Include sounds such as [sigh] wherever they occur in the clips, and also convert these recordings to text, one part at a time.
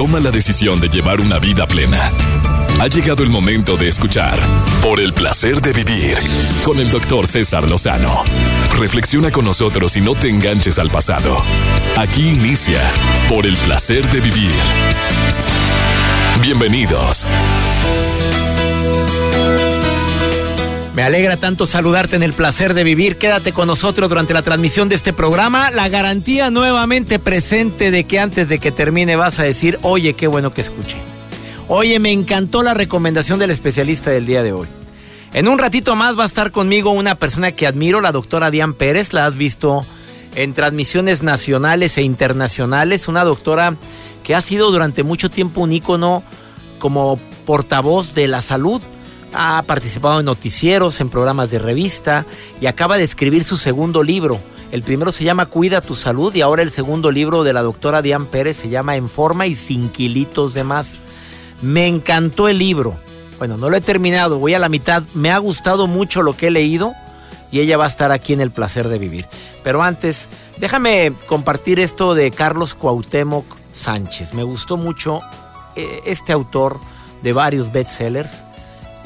toma la decisión de llevar una vida plena. Ha llegado el momento de escuchar Por el placer de vivir con el doctor César Lozano. Reflexiona con nosotros y no te enganches al pasado. Aquí inicia Por el placer de vivir. Bienvenidos. Me alegra tanto saludarte en el placer de vivir. Quédate con nosotros durante la transmisión de este programa. La garantía nuevamente presente de que antes de que termine vas a decir, oye, qué bueno que escuché. Oye, me encantó la recomendación del especialista del día de hoy. En un ratito más va a estar conmigo una persona que admiro, la doctora Diane Pérez. La has visto en transmisiones nacionales e internacionales. Una doctora que ha sido durante mucho tiempo un ícono como portavoz de la salud ha participado en noticieros, en programas de revista y acaba de escribir su segundo libro. El primero se llama Cuida tu salud y ahora el segundo libro de la doctora Diane Pérez se llama En forma y sin kilitos de más. Me encantó el libro. Bueno, no lo he terminado, voy a la mitad. Me ha gustado mucho lo que he leído y ella va a estar aquí en el placer de vivir. Pero antes, déjame compartir esto de Carlos Cuauhtémoc Sánchez. Me gustó mucho eh, este autor de varios bestsellers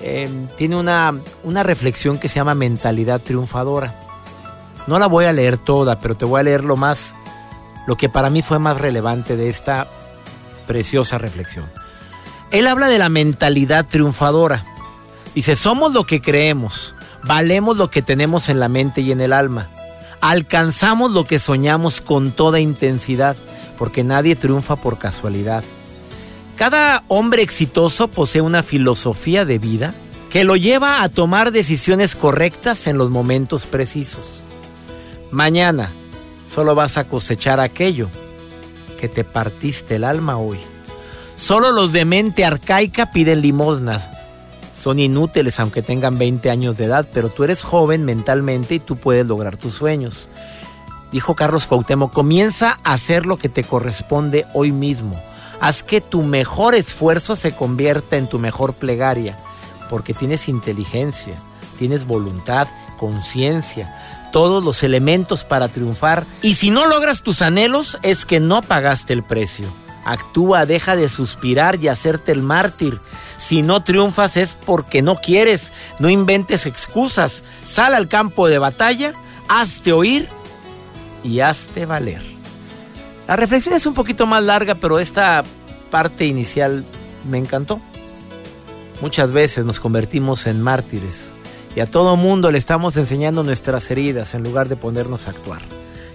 Em, tiene una, una reflexión que se llama mentalidad triunfadora. No la voy a leer toda, pero te voy a leer lo más, lo que para mí fue más relevante de esta preciosa reflexión. Él habla de la mentalidad triunfadora. Dice, somos lo que creemos, valemos lo que tenemos en la mente y en el alma, alcanzamos lo que soñamos con toda intensidad, porque nadie triunfa por casualidad. Cada hombre exitoso posee una filosofía de vida que lo lleva a tomar decisiones correctas en los momentos precisos. Mañana solo vas a cosechar aquello que te partiste el alma hoy. Solo los de mente arcaica piden limosnas. Son inútiles aunque tengan 20 años de edad, pero tú eres joven mentalmente y tú puedes lograr tus sueños. Dijo Carlos Cuauhtémoc, comienza a hacer lo que te corresponde hoy mismo Haz que tu mejor esfuerzo se convierta en tu mejor plegaria, porque tienes inteligencia, tienes voluntad, conciencia, todos los elementos para triunfar. Y si no logras tus anhelos, es que no pagaste el precio. Actúa, deja de suspirar y hacerte el mártir. Si no triunfas es porque no quieres. No inventes excusas. Sal al campo de batalla, hazte oír y hazte valer. La reflexión es un poquito más larga, pero esta parte inicial me encantó. Muchas veces nos convertimos en mártires y a todo mundo le estamos enseñando nuestras heridas en lugar de ponernos a actuar.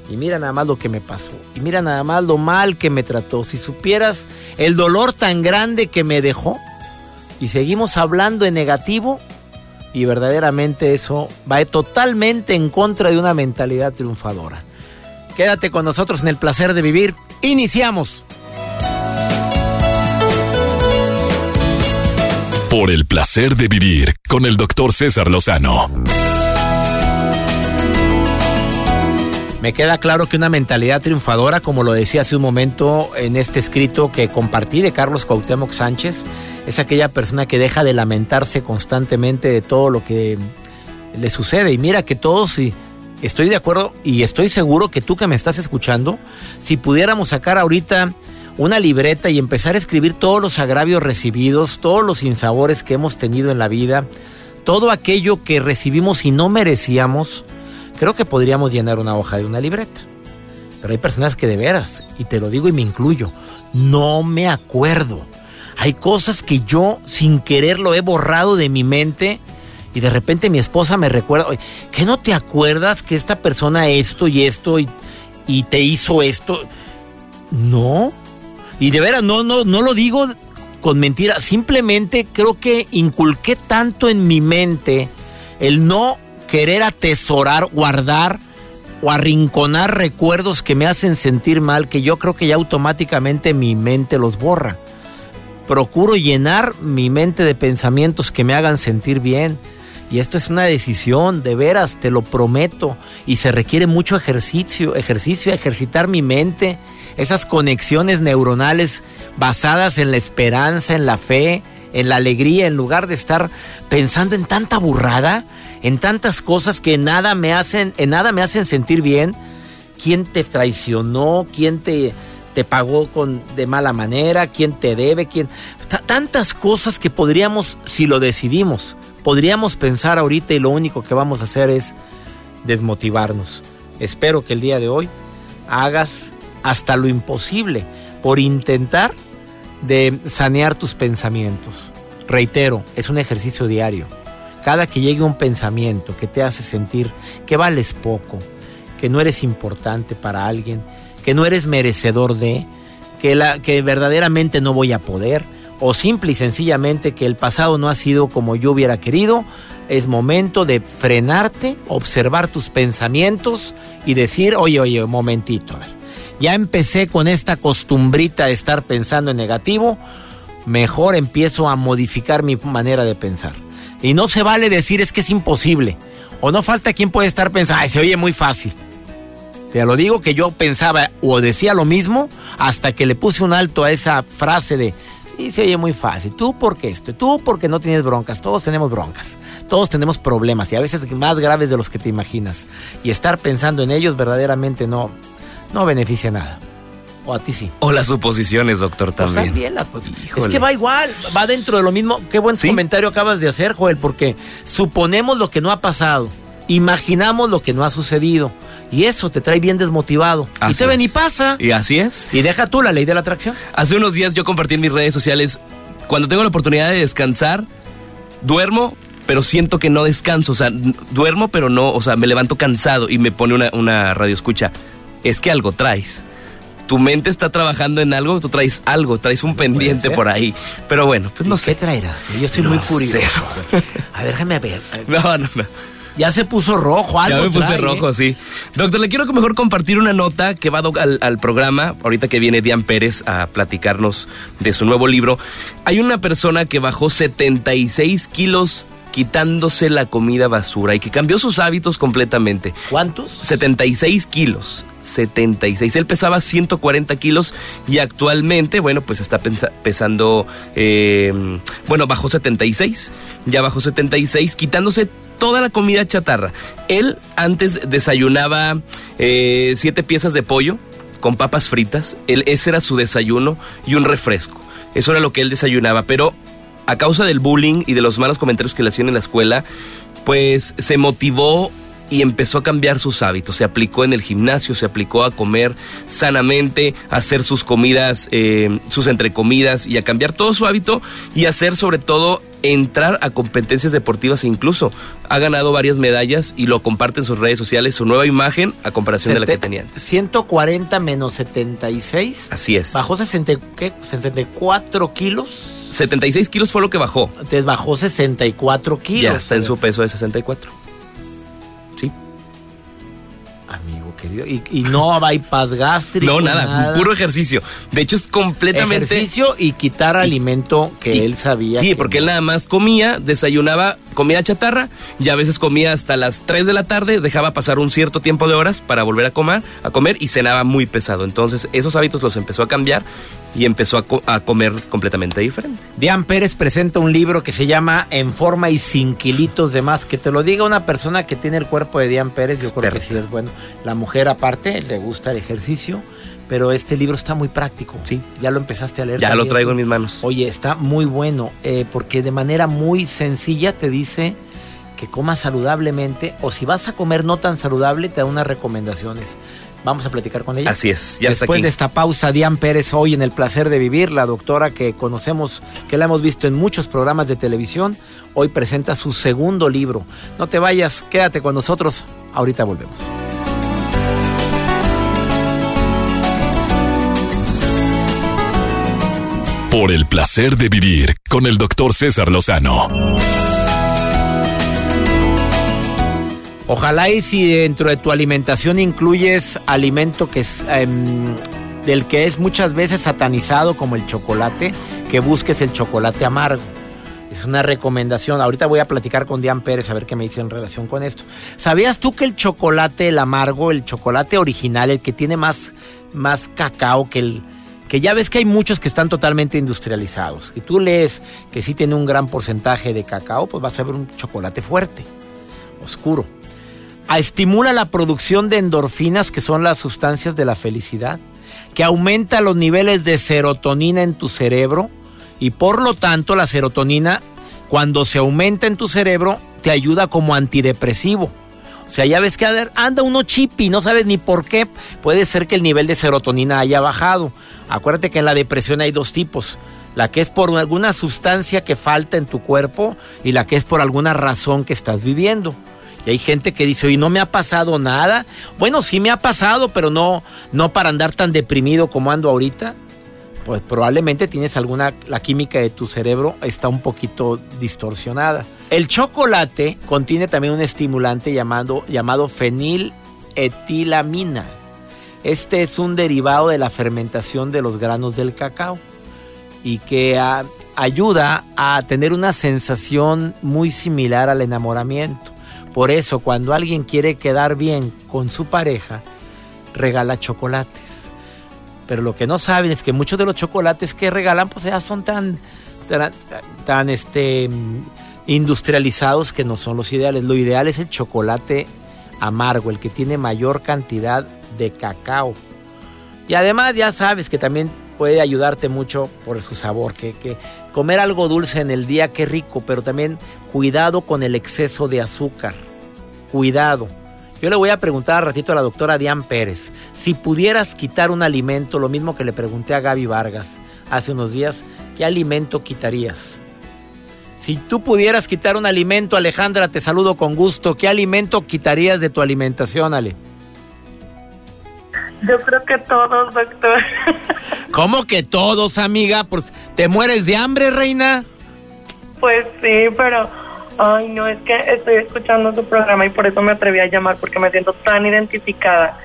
Y mira nada más lo que me pasó. Y mira nada más lo mal que me trató. Si supieras el dolor tan grande que me dejó. Y seguimos hablando en negativo. Y verdaderamente eso va totalmente en contra de una mentalidad triunfadora. Quédate con nosotros en el placer de vivir. Iniciamos. Por el placer de vivir con el doctor César Lozano. Me queda claro que una mentalidad triunfadora, como lo decía hace un momento en este escrito que compartí de Carlos Cuauhtémoc Sánchez, es aquella persona que deja de lamentarse constantemente de todo lo que le sucede. Y mira que todos, estoy de acuerdo y estoy seguro que tú que me estás escuchando, si pudiéramos sacar ahorita una libreta y empezar a escribir todos los agravios recibidos, todos los sinsabores que hemos tenido en la vida, todo aquello que recibimos y no merecíamos, creo que podríamos llenar una hoja de una libreta. Pero hay personas que de veras, y te lo digo y me incluyo, no me acuerdo. Hay cosas que yo sin querer lo he borrado de mi mente y de repente mi esposa me recuerda, ¿que no te acuerdas que esta persona esto y esto y, te hizo esto? No. Y de veras, no, no, no lo digo con mentira. Simplemente creo que inculqué tanto en mi mente el no querer atesorar, guardar o arrinconar recuerdos que me hacen sentir mal que yo creo que ya automáticamente mi mente los borra. Procuro llenar mi mente de pensamientos que me hagan sentir bien y esto es una decisión, de veras, te lo prometo. Y se requiere mucho ejercicio, ejercicio, ejercitar mi mente, esas conexiones neuronales basadas en la esperanza, en la fe, en la alegría, en lugar de estar pensando en tanta burrada, en tantas cosas que nada me hacen, en nada me hacen sentir bien. ¿Quién te traicionó? ¿Quién te, te pagó con de mala manera, quién te debe, quién tantas cosas que podríamos si lo decidimos, podríamos pensar ahorita y lo único que vamos a hacer es desmotivarnos. Espero que el día de hoy hagas hasta lo imposible por intentar de sanear tus pensamientos. Reitero, es un ejercicio diario. Cada que llegue un pensamiento que te hace sentir que vales poco, que no eres importante para alguien, que no eres merecedor de, que, la, que verdaderamente no voy a poder, o simple y sencillamente que el pasado no ha sido como yo hubiera querido, es momento de frenarte, observar tus pensamientos y decir, oye, oye, un momentito, ya empecé con esta costumbrita de estar pensando en negativo, mejor empiezo a modificar mi manera de pensar. Y no se vale decir es que es imposible. O no falta quien puede estar pensando, ay, se oye muy fácil. Te lo digo que yo pensaba o decía lo mismo hasta que le puse un alto a esa frase de, y se oye muy fácil, tú porque esto, tú porque no tienes broncas, todos tenemos broncas, todos tenemos problemas y a veces más graves de los que te imaginas. Y estar pensando en ellos verdaderamente no, no beneficia nada. O a ti sí. O las suposiciones, doctor, pues también. Pues, es que va igual, va dentro de lo mismo. Qué buen comentario acabas de hacer, Joel, porque suponemos lo que no ha pasado, imaginamos lo que no ha sucedido. Y eso te trae bien desmotivado. y se ven y pasa. Y así es. Y deja tú la ley de la atracción. Hace unos días yo compartí en mis redes sociales, cuando tengo la oportunidad de descansar, duermo, pero siento que no descanso. O sea, duermo, pero no, o sea, me levanto cansado y me pone una, una radio escucha. Es que algo traes tu mente está trabajando en algo, tú traes algo, traes un pendiente por ahí. Pero bueno, pues no sé. ¿Qué traerás? Yo estoy muy curioso. A ver, déjame ver. [laughs] No, no, no. Ya se puso rojo, algo. Ya me puse rojo, ¿eh? sí. Doctor, le quiero que mejor compartir una nota que va al, al, programa, ahorita que viene Dian Pérez a platicarnos de su nuevo libro. Hay una persona que bajó 76 kilos quitándose la comida basura y que cambió sus hábitos completamente. ¿Cuántos? 76 kilos. 76. Él pesaba 140 kilos y actualmente, bueno, pues está pesando, eh, bueno, bajó 76. Ya bajó 76, quitándose toda la comida chatarra. Él antes desayunaba eh, siete piezas de pollo con papas fritas. Él, ese era su desayuno y un refresco. Eso era lo que él desayunaba, pero a causa del bullying y de los malos comentarios que le hacían en la escuela, pues se motivó y empezó a cambiar sus hábitos. Se aplicó en el gimnasio, se aplicó a comer sanamente, a hacer sus comidas, eh, sus entrecomidas y a cambiar todo su hábito y hacer sobre todo entrar a competencias deportivas e incluso ha ganado varias medallas y lo comparte en sus redes sociales, su nueva imagen a comparación de la que tenía 140 menos 76. Así es. Bajó 64 kilos. 76 kilos fue lo que bajó. Entonces bajó 64 kilos. Ya está en su peso de 64. Querido. Y, y no bypass gástrico. No, nada, puro ejercicio. De hecho, es completamente. Ejercicio y quitar alimento que él sabía. Sí, porque él nada más comía, desayunaba comida chatarra y a veces comía hasta las 3 de la tarde, dejaba pasar un cierto tiempo de horas para volver a comer, a comer y cenaba muy pesado. Entonces, esos hábitos los empezó a cambiar y empezó a, comer completamente diferente. Dian Pérez presenta un libro que se llama En forma y sin kilitos de más. Que te lo diga una persona que tiene el cuerpo de Dian Pérez, yo creo que sí es bueno. La mujer aparte le gusta el ejercicio, pero este libro está muy práctico. Sí. Ya lo empezaste a leer. Ya lo traigo en mis manos. Oye, está muy bueno eh, porque de manera muy sencilla te dice que comas saludablemente o si vas a comer no tan saludable te da unas recomendaciones. Vamos a platicar con ella. Así es, ya Después de esta pausa, Dian Pérez hoy en El Placer de Vivir, la doctora que conocemos, que la hemos visto en muchos programas de televisión, hoy presenta su segundo libro. No te vayas, quédate con nosotros, ahorita volvemos. Por el placer de vivir con el doctor César Lozano. Ojalá y si dentro de tu alimentación incluyes alimento que es em, del que es muchas veces satanizado como el chocolate, que busques el chocolate amargo. Es una recomendación. Ahorita voy a platicar con Dian Pérez a ver qué me dice en relación con esto. ¿Sabías tú que el chocolate, el amargo, el chocolate original, el que tiene más, más cacao que el, que ya ves que hay muchos que están totalmente industrializados. Y tú lees que sí tiene un gran porcentaje de cacao, pues vas a ver un chocolate fuerte, oscuro estimula la producción de endorfinas, que son las sustancias de la felicidad. que aumenta los niveles de serotonina en tu cerebro y por lo tanto la serotonina cuando se aumenta en tu cerebro te ayuda como antidepresivo. O sea, ya ves que anda uno chip y no sabes ni por qué. Puede ser que el nivel de serotonina haya bajado. Acuérdate que en la depresión hay dos tipos. La que es por alguna sustancia que falta en tu cuerpo y la que es por alguna razón que estás viviendo. Y hay gente que dice, oye, no me ha pasado nada. Bueno, sí me ha pasado, pero no, no para andar tan deprimido como ando ahorita. Pues probablemente tienes alguna, la química de tu cerebro está un poquito distorsionada. El chocolate contiene también un estimulante llamado, llamado feniletilamina. Este es un derivado de la fermentación de los granos del cacao y que ayuda a tener una sensación muy similar al enamoramiento. Por eso, cuando alguien quiere quedar bien con su pareja, regala chocolates. Pero lo que no saben es que muchos de los chocolates que regalan, pues ya son tan, tan, este, industrializados que no son los ideales. Lo ideal es el chocolate amargo, el que tiene mayor cantidad de cacao. Y además ya sabes que también puede ayudarte mucho por su sabor, que, que comer algo dulce en el día, qué rico, pero también cuidado con el exceso de azúcar, cuidado. Yo le voy a preguntar al ratito a la doctora Diane Pérez, si pudieras quitar un alimento, lo mismo que le pregunté a Gaby Vargas hace unos días, ¿qué alimento quitarías? Si tú pudieras quitar un alimento, Alejandra, te saludo con gusto, ¿qué alimento quitarías de tu alimentación, Ale? Yo creo que todos, doctor. [laughs] ¿Cómo que todos, amiga? Pues, ¿Te mueres de hambre, reina? Pues sí, pero... Ay, no, es que estoy escuchando su programa y por eso me atreví a llamar, porque me siento tan identificada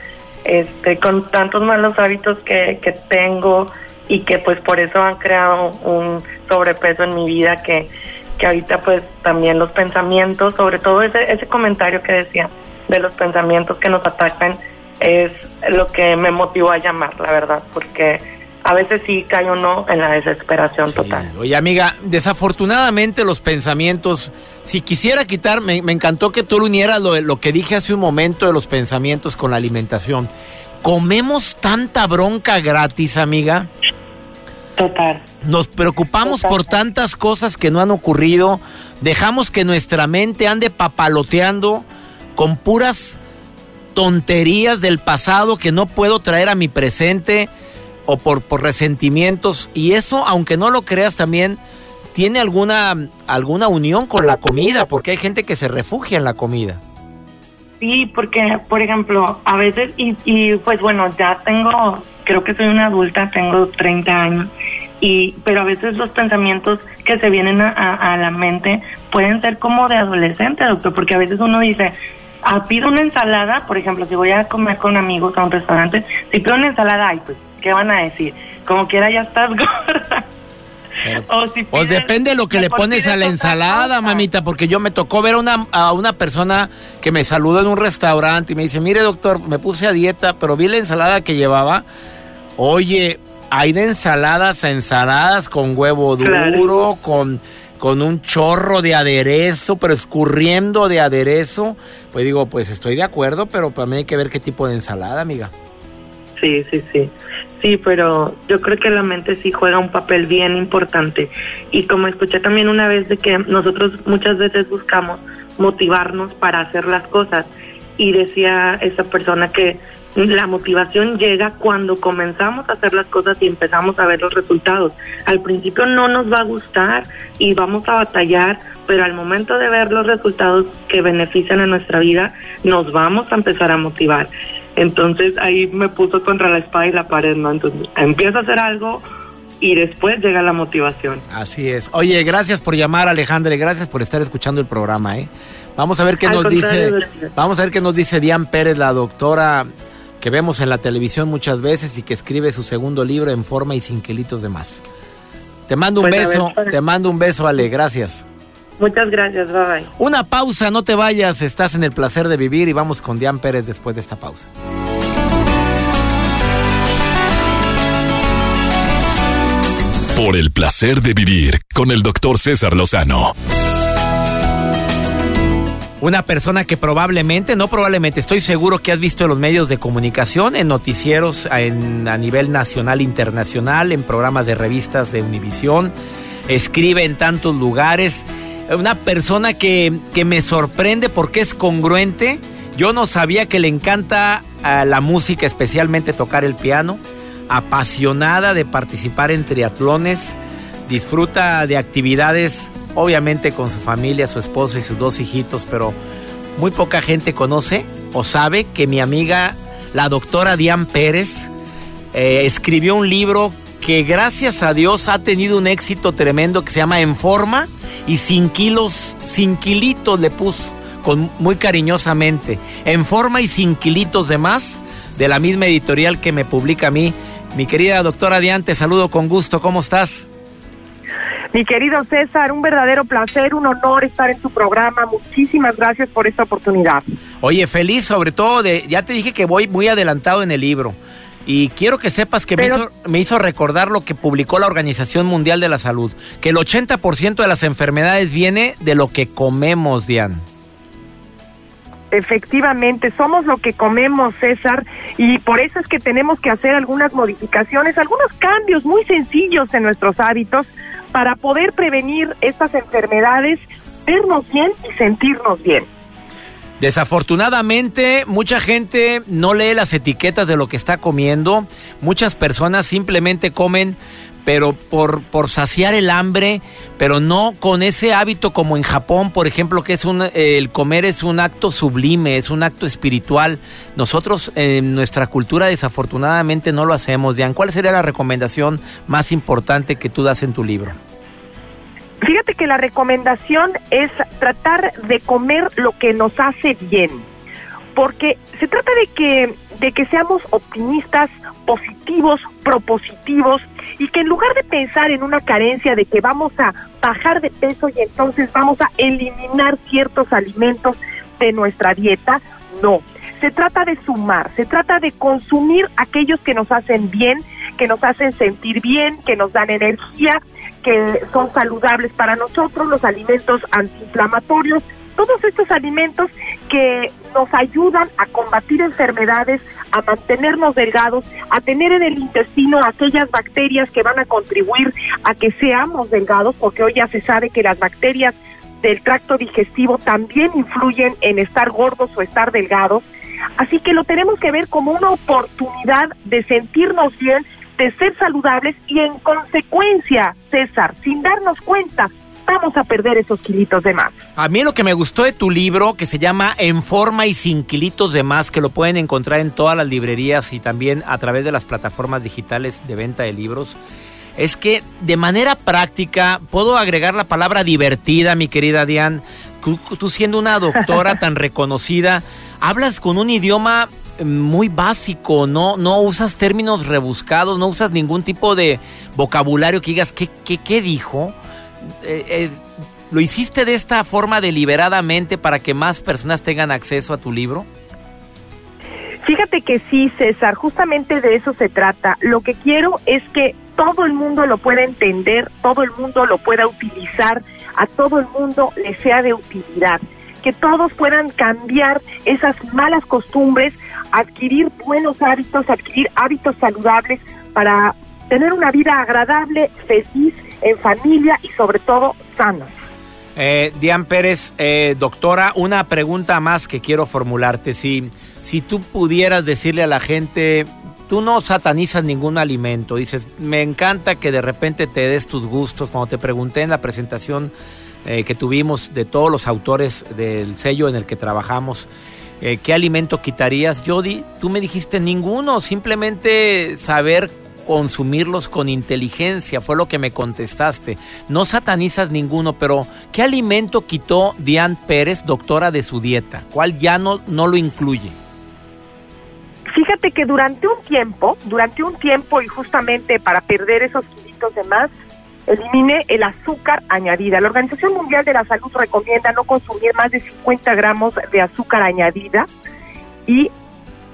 este, con tantos malos hábitos que, que tengo y que pues por eso han creado un sobrepeso en mi vida que, que ahorita pues también los pensamientos, sobre todo ese, ese comentario que decía de los pensamientos que nos atacan, es lo que me motivó a llamar, la verdad, porque a veces sí cae uno en la desesperación total. Oye, amiga, desafortunadamente los pensamientos, si quisiera quitar, me, encantó que tú unieras lo, lo que dije hace un momento de los pensamientos con la alimentación. ¿Comemos tanta bronca gratis, amiga? Total. Nos preocupamos por tantas cosas que no han ocurrido, dejamos que nuestra mente ande papaloteando con puras tonterías del pasado que no puedo traer a mi presente o por, por resentimientos. Y eso, aunque no lo creas también, tiene alguna, alguna unión con la comida, porque hay gente que se refugia en la comida. Sí, porque, por ejemplo, a veces, y, y pues bueno, ya tengo, creo que soy una adulta, tengo 30 años, y, pero a veces los pensamientos que se vienen a, a la mente pueden ser como de adolescente, doctor, porque a veces uno dice, ah, pido una ensalada, por ejemplo, si voy a comer con amigos a un restaurante, si pido una ensalada, ay, pues, ¿qué van a decir? Como quiera ya estás [laughs] gorda. O si pues depende de lo que le pones a la ensalada, mamita, porque yo me tocó ver una, a una persona que me saludó en un restaurante y me dice, mire doctor, me puse a dieta, pero vi la ensalada que llevaba. Oye, hay de ensaladas a ensaladas con huevo duro, con con un chorro de aderezo, pero escurriendo de aderezo, pues digo, pues estoy de acuerdo, pero para mí hay que ver qué tipo de ensalada, amiga. Sí, sí, sí. Sí, pero yo creo que la mente sí juega un papel bien importante. Y como escuché también una vez de que nosotros muchas veces buscamos motivarnos para hacer las cosas. Y decía esa persona que la motivación llega cuando comenzamos a hacer las cosas y empezamos a ver los resultados. Al principio no nos va a gustar y vamos a batallar, pero al momento de ver los resultados que benefician a nuestra vida, nos vamos a empezar a motivar. Entonces ahí me puso contra la espada y la pared, ¿no? Entonces empiezo a hacer algo y después llega la motivación. Así es. Oye, gracias por llamar, Alejandra, y gracias por estar escuchando el programa, ¿eh? Vamos a ver qué nos dice. Vamos a ver qué nos dice Diane Pérez, la doctora que vemos en la televisión muchas veces y que escribe su segundo libro en forma y sin kilitos de más. Te mando un pues, beso, te mando un beso, Ale, gracias. Muchas gracias, bye bye. Una pausa, no te vayas, estás en el placer de vivir y vamos con Diane Pérez después de esta pausa. Por el placer de vivir con el doctor César Lozano. Una persona que probablemente, no probablemente, estoy seguro que has visto en los medios de comunicación, en noticieros en, a nivel nacional, internacional, en programas de revistas de Univisión, escribe en tantos lugares. Una persona que, que me sorprende porque es congruente. Yo no sabía que le encanta la música, especialmente tocar el piano. Apasionada de participar en triatlones. Disfruta de actividades, obviamente con su familia, su esposo y sus dos hijitos, pero muy poca gente conoce o sabe que mi amiga, la doctora Diane Pérez, eh, escribió un libro que gracias a Dios ha tenido un éxito tremendo que se llama En Forma y sin kilos, sin kilitos le puso, con, muy cariñosamente. En Forma y sin kilitos de más, de la misma editorial que me publica a mí. Mi querida doctora Diante, saludo con gusto, ¿cómo estás? Mi querido César, un verdadero placer, un honor estar en tu programa. Muchísimas gracias por esta oportunidad. Oye, feliz sobre todo de, ya te dije que voy muy adelantado en el libro. Y quiero que sepas que me, hizo, me, hizo, recordar lo que publicó la Organización Mundial de la Salud, que el 80% de las enfermedades viene de lo que comemos, Diane. Efectivamente, somos lo que comemos, César, y por eso es que tenemos que hacer algunas modificaciones, algunos cambios muy sencillos en nuestros hábitos para poder prevenir estas enfermedades, vernos bien y sentirnos bien. Desafortunadamente, mucha gente no lee las etiquetas de lo que está comiendo. Muchas personas simplemente comen, pero por, por saciar el hambre, pero no con ese hábito como en Japón, por ejemplo, que es un, el comer es un acto sublime, es un acto espiritual. Nosotros en nuestra cultura desafortunadamente no lo hacemos. Diane, ¿cuál sería la recomendación más importante que tú das en tu libro? Fíjate que la recomendación es tratar de comer lo que nos hace bien, porque se trata de que de que seamos optimistas, positivos, propositivos y que en lugar de pensar en una carencia de que vamos a bajar de peso y entonces vamos a eliminar ciertos alimentos de nuestra dieta, no. Se trata de sumar, se trata de consumir aquellos que nos hacen bien, que nos hacen sentir bien, que nos dan energía, que son saludables para nosotros, los alimentos antiinflamatorios, todos estos alimentos que nos ayudan a combatir enfermedades, a mantenernos delgados, a tener en el intestino aquellas bacterias que van a contribuir a que seamos delgados, porque hoy ya se sabe que las bacterias del tracto digestivo también influyen en estar gordos o estar delgados. Así que lo tenemos que ver como una oportunidad de sentirnos bien, de ser saludables y en consecuencia, César, sin darnos cuenta, vamos a perder esos kilitos de más. A mí lo que me gustó de tu libro, que se llama En forma y sin kilitos de más, que lo pueden encontrar en todas las librerías y también a través de las plataformas digitales de venta de libros, es que de manera práctica puedo agregar la palabra divertida, mi querida Diane. Tú, tú siendo una doctora [laughs] tan reconocida, hablas con un idioma muy básico, no, no usas términos rebuscados, no usas ningún tipo de vocabulario que digas, ¿qué, qué, qué dijo? Eh, eh, ¿Lo hiciste de esta forma deliberadamente para que más personas tengan acceso a tu libro? Fíjate que sí, César, justamente de eso se trata. Lo que quiero es que todo el mundo lo pueda entender, todo el mundo lo pueda utilizar, a todo el mundo le sea de utilidad que todos puedan cambiar esas malas costumbres, adquirir buenos hábitos, adquirir hábitos saludables para tener una vida agradable, feliz, en familia y sobre todo sana. Eh, Diane Pérez, eh, doctora, una pregunta más que quiero formularte. Si, si tú pudieras decirle a la gente, tú no satanizas ningún alimento, dices, me encanta que de repente te des tus gustos. Cuando te pregunté en la presentación eh, que tuvimos de todos los autores del sello en el que trabajamos. Eh, ¿Qué alimento quitarías? Yo tú me dijiste ninguno, simplemente saber consumirlos con inteligencia, fue lo que me contestaste. No satanizas ninguno, pero ¿qué alimento quitó Diane Pérez, doctora de su dieta? ¿Cuál ya no, no lo incluye? Fíjate que durante un tiempo, durante un tiempo y justamente para perder esos kilitos de más, elimine el azúcar añadida. La Organización Mundial de la Salud recomienda no consumir más de 50 gramos de azúcar añadida y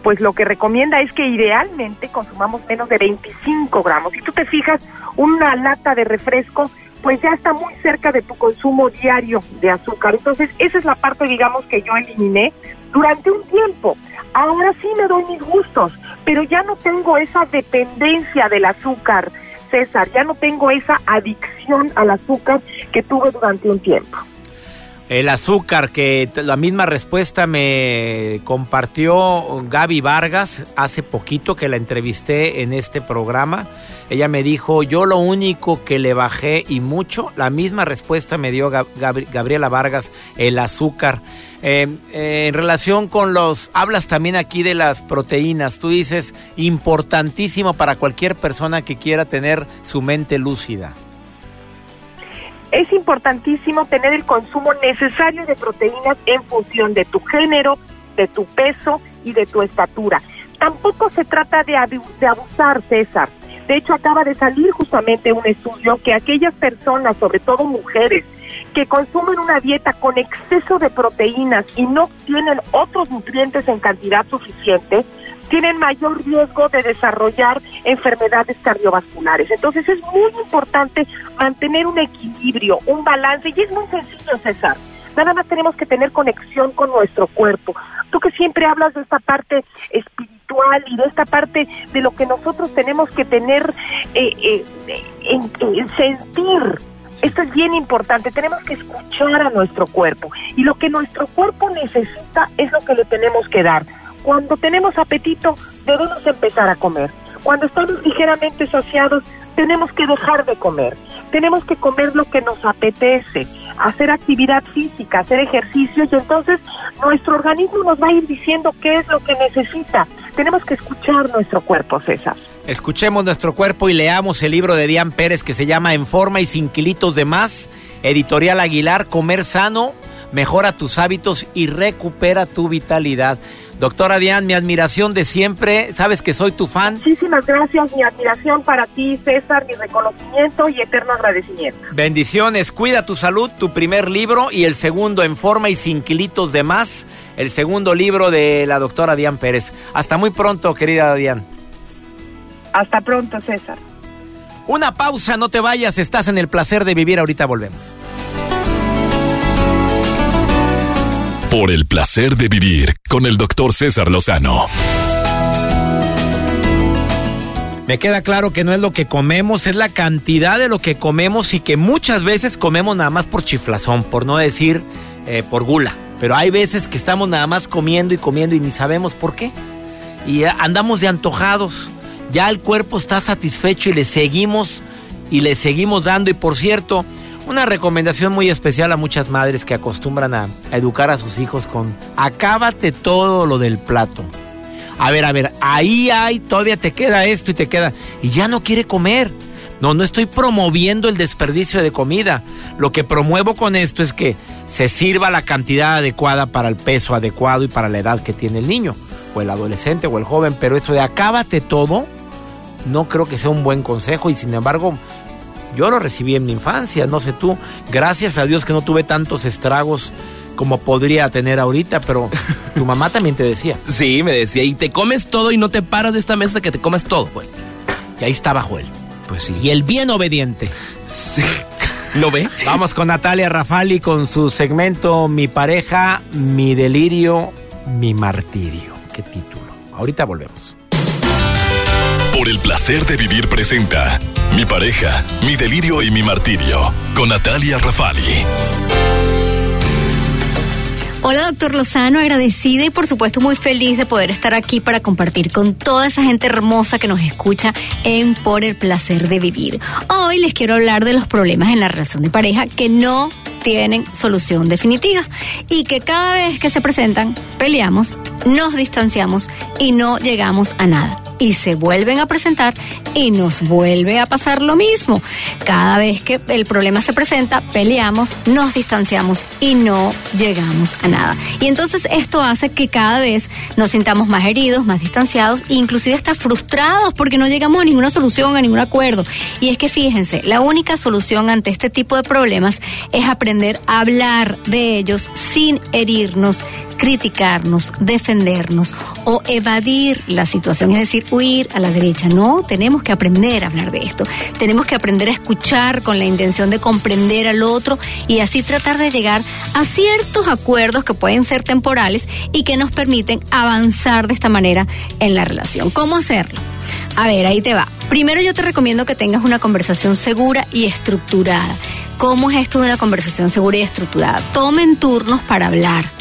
pues lo que recomienda es que idealmente consumamos menos de 25 gramos. Si tú te fijas, una lata de refresco pues ya está muy cerca de tu consumo diario de azúcar. Entonces, esa es la parte, digamos, que yo eliminé durante un tiempo. Ahora sí me doy mis gustos, pero ya no tengo esa dependencia del azúcar, César, ya no tengo esa adicción al azúcar que tuve durante un tiempo. El azúcar, que la misma respuesta me compartió Gaby Vargas hace poquito que la entrevisté en este programa. Ella me dijo, yo lo único que le bajé y mucho, la misma respuesta me dio Gabriela Vargas, el azúcar. Eh, eh, en relación con los, hablas también aquí de las proteínas, tú dices, importantísimo para cualquier persona que quiera tener su mente lúcida es importantísimo tener el consumo necesario de proteínas en función de tu género, de tu peso y de tu estatura. Tampoco se trata de, abusar, César. De hecho, acaba de salir justamente un estudio que aquellas personas, sobre todo mujeres, que consumen una dieta con exceso de proteínas y no tienen otros nutrientes en cantidad suficiente, tienen mayor riesgo de desarrollar enfermedades cardiovasculares. Entonces es muy importante mantener un equilibrio, un balance, y es muy sencillo, César. Nada más tenemos que tener conexión con nuestro cuerpo. Tú que siempre hablas de esta parte espiritual y de esta parte de lo que nosotros tenemos que tener eh, eh, en, en sentir, esto es bien importante, tenemos que escuchar a nuestro cuerpo y lo que nuestro cuerpo necesita es lo que le tenemos que dar. Cuando tenemos apetito, debemos empezar a comer. Cuando estamos ligeramente saciados, tenemos que dejar de comer. Tenemos que comer lo que nos apetece, hacer actividad física, hacer ejercicio y entonces nuestro organismo nos va a ir diciendo qué es lo que necesita. Tenemos que escuchar nuestro cuerpo, César. Escuchemos nuestro cuerpo y leamos el libro de Diane Pérez que se llama En forma y sin kilitos de más, editorial Aguilar, Comer sano, mejora tus hábitos y recupera tu vitalidad. Doctora Diane, mi admiración de siempre, sabes que soy tu fan. Muchísimas gracias, mi admiración para ti, César, mi reconocimiento y eterno agradecimiento. Bendiciones, cuida tu salud, tu primer libro y el segundo en forma y sin kilitos de más, el segundo libro de la doctora Diane Pérez. Hasta muy pronto, querida Diane. Hasta pronto, César. Una pausa, no te vayas, estás en el placer de vivir, ahorita volvemos. Por el placer de vivir con el doctor César Lozano. Me queda claro que no es lo que comemos, es la cantidad de lo que comemos y que muchas veces comemos nada más por chiflazón, por no decir eh, por gula. Pero hay veces que estamos nada más comiendo y comiendo y ni sabemos por qué. Y andamos de antojados. Ya el cuerpo está satisfecho y le seguimos y le seguimos dando. Y por cierto, una recomendación muy especial a muchas madres que acostumbran a, educar a sus hijos con acábate todo lo del plato. A ver, a ver, ahí hay, todavía te queda esto y te queda. Y ya no quiere comer. No, no estoy promoviendo el desperdicio de comida. Lo que promuevo con esto es que se sirva la cantidad adecuada para el peso adecuado y para la edad que tiene el niño, o el adolescente o el joven. Pero eso de acábate todo, no creo que sea un buen consejo y sin embargo yo lo recibí en mi infancia, no sé tú. Gracias a Dios que no tuve tantos estragos como podría tener ahorita, pero [laughs] tu mamá también te decía. Sí, me decía, y te comes todo y no te paras de esta mesa que te comes todo. Y ahí estaba Joel. Pues sí. Y el bien obediente. Sí. ¿No ve? [laughs] Vamos con Natalia Rafali con su segmento Mi pareja, mi delirio, mi martirio. ¿Qué título? Ahorita volvemos. Por el placer de vivir presenta Mi pareja, mi delirio y mi martirio con Natalia Rafali. Hola, doctor Lozano, agradecida y por supuesto muy feliz de poder estar aquí para compartir con toda esa gente hermosa que nos escucha en Por el placer de vivir. Hoy les quiero hablar de los problemas en la relación de pareja que no tienen solución definitiva y que cada vez que se presentan peleamos, nos distanciamos y no llegamos a nada y se vuelven a presentar y nos vuelve a pasar lo mismo. Cada vez que el problema se presenta, peleamos, nos distanciamos y no llegamos a nada. Y entonces esto hace que cada vez nos sintamos más heridos, más distanciados e inclusive hasta frustrados porque no llegamos a ninguna solución, a ningún acuerdo. Y es que fíjense, la única solución ante este tipo de problemas es aprender a hablar de ellos sin herirnos, criticarnos, defendernos o evadir la situación, es decir, huir a la derecha. No, tenemos que aprender a hablar de esto. Tenemos que aprender a escuchar con la intención de comprender al otro y así tratar de llegar a ciertos acuerdos que pueden ser temporales y que nos permiten avanzar de esta manera en la relación. ¿Cómo hacerlo? A ver, ahí te va. Primero yo te recomiendo que tengas una conversación segura y estructurada. ¿Cómo es esto de una conversación segura y estructurada? Tomen turnos para hablar.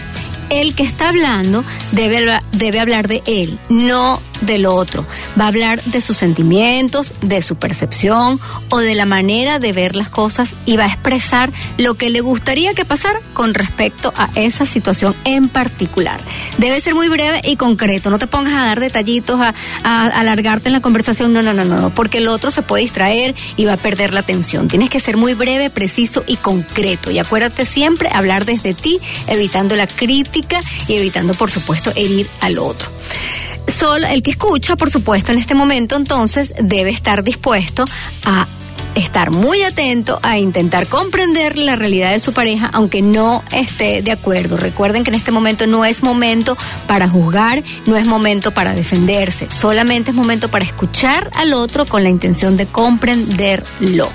El que está hablando debe, debe hablar de él, no del otro. Va a hablar de sus sentimientos, de su percepción o de la manera de ver las cosas y va a expresar lo que le gustaría que pasara con respecto a esa situación en particular. Debe ser muy breve y concreto. No te pongas a dar detallitos, a, a alargarte en la conversación. No, no, no, no, porque el otro se puede distraer y va a perder la atención. Tienes que ser muy breve, preciso y concreto. Y acuérdate siempre hablar desde ti, evitando la crítica y evitando, por supuesto, herir al otro. Solo el que escucha, por supuesto, en este momento, entonces, debe estar dispuesto a estar muy atento a intentar comprender la realidad de su pareja, aunque no esté de acuerdo. Recuerden que en este momento no es momento para juzgar, no es momento para defenderse, solamente es momento para escuchar al otro con la intención de comprenderlo.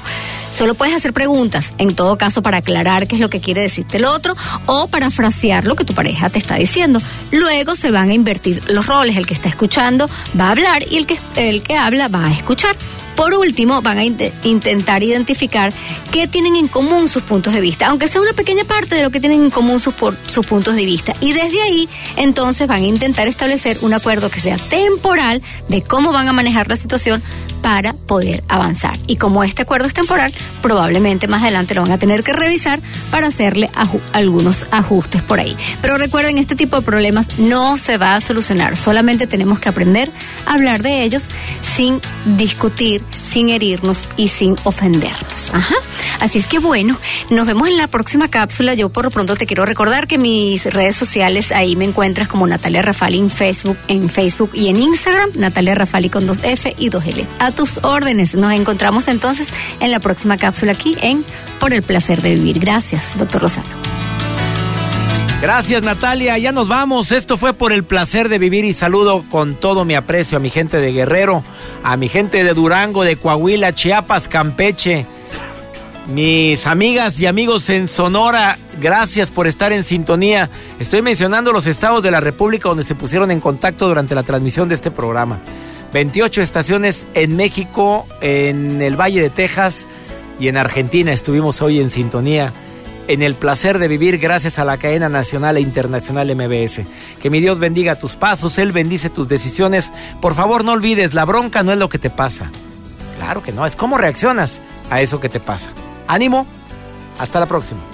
Solo puedes hacer preguntas, en todo caso, para aclarar qué es lo que quiere decirte el otro o para frasear lo que tu pareja te está diciendo. Luego se van a invertir los roles. El que está escuchando va a hablar y el que, el que habla va a escuchar. Por último, van a intentar identificar qué tienen en común sus puntos de vista, aunque sea una pequeña parte de lo que tienen en común sus, sus puntos de vista. Y desde ahí, entonces, van a intentar establecer un acuerdo que sea temporal de cómo van a manejar la situación para poder avanzar. Y como este acuerdo es temporal, probablemente más adelante lo van a tener que revisar para hacerle algunos ajustes por ahí. Pero recuerden, este tipo de problemas no se va a solucionar, solamente tenemos que aprender a hablar de ellos sin discutir, sin herirnos y sin ofendernos. Ajá. Así es que bueno, nos vemos en la próxima cápsula. Yo por lo pronto te quiero recordar que mis redes sociales ahí me encuentras como Natalia Rafali en Facebook, en Facebook y en Instagram, Natalia Rafali con dos F y dos L tus órdenes. Nos encontramos entonces en la próxima cápsula aquí en Por el placer de vivir. Gracias, doctor Rosano. Gracias Natalia, ya nos vamos. Esto fue por el placer de vivir y saludo con todo mi aprecio a mi gente de Guerrero, a mi gente de Durango, de Coahuila, Chiapas, Campeche, mis amigas y amigos en Sonora. Gracias por estar en sintonía. Estoy mencionando los estados de la República donde se pusieron en contacto durante la transmisión de este programa. 28 estaciones en México, en el Valle de Texas y en Argentina. Estuvimos hoy en sintonía en el placer de vivir gracias a la cadena nacional e internacional MBS. Que mi Dios bendiga tus pasos, Él bendice tus decisiones. Por favor, no olvides, la bronca no es lo que te pasa. Claro que no, es cómo reaccionas a eso que te pasa. Ánimo, hasta la próxima.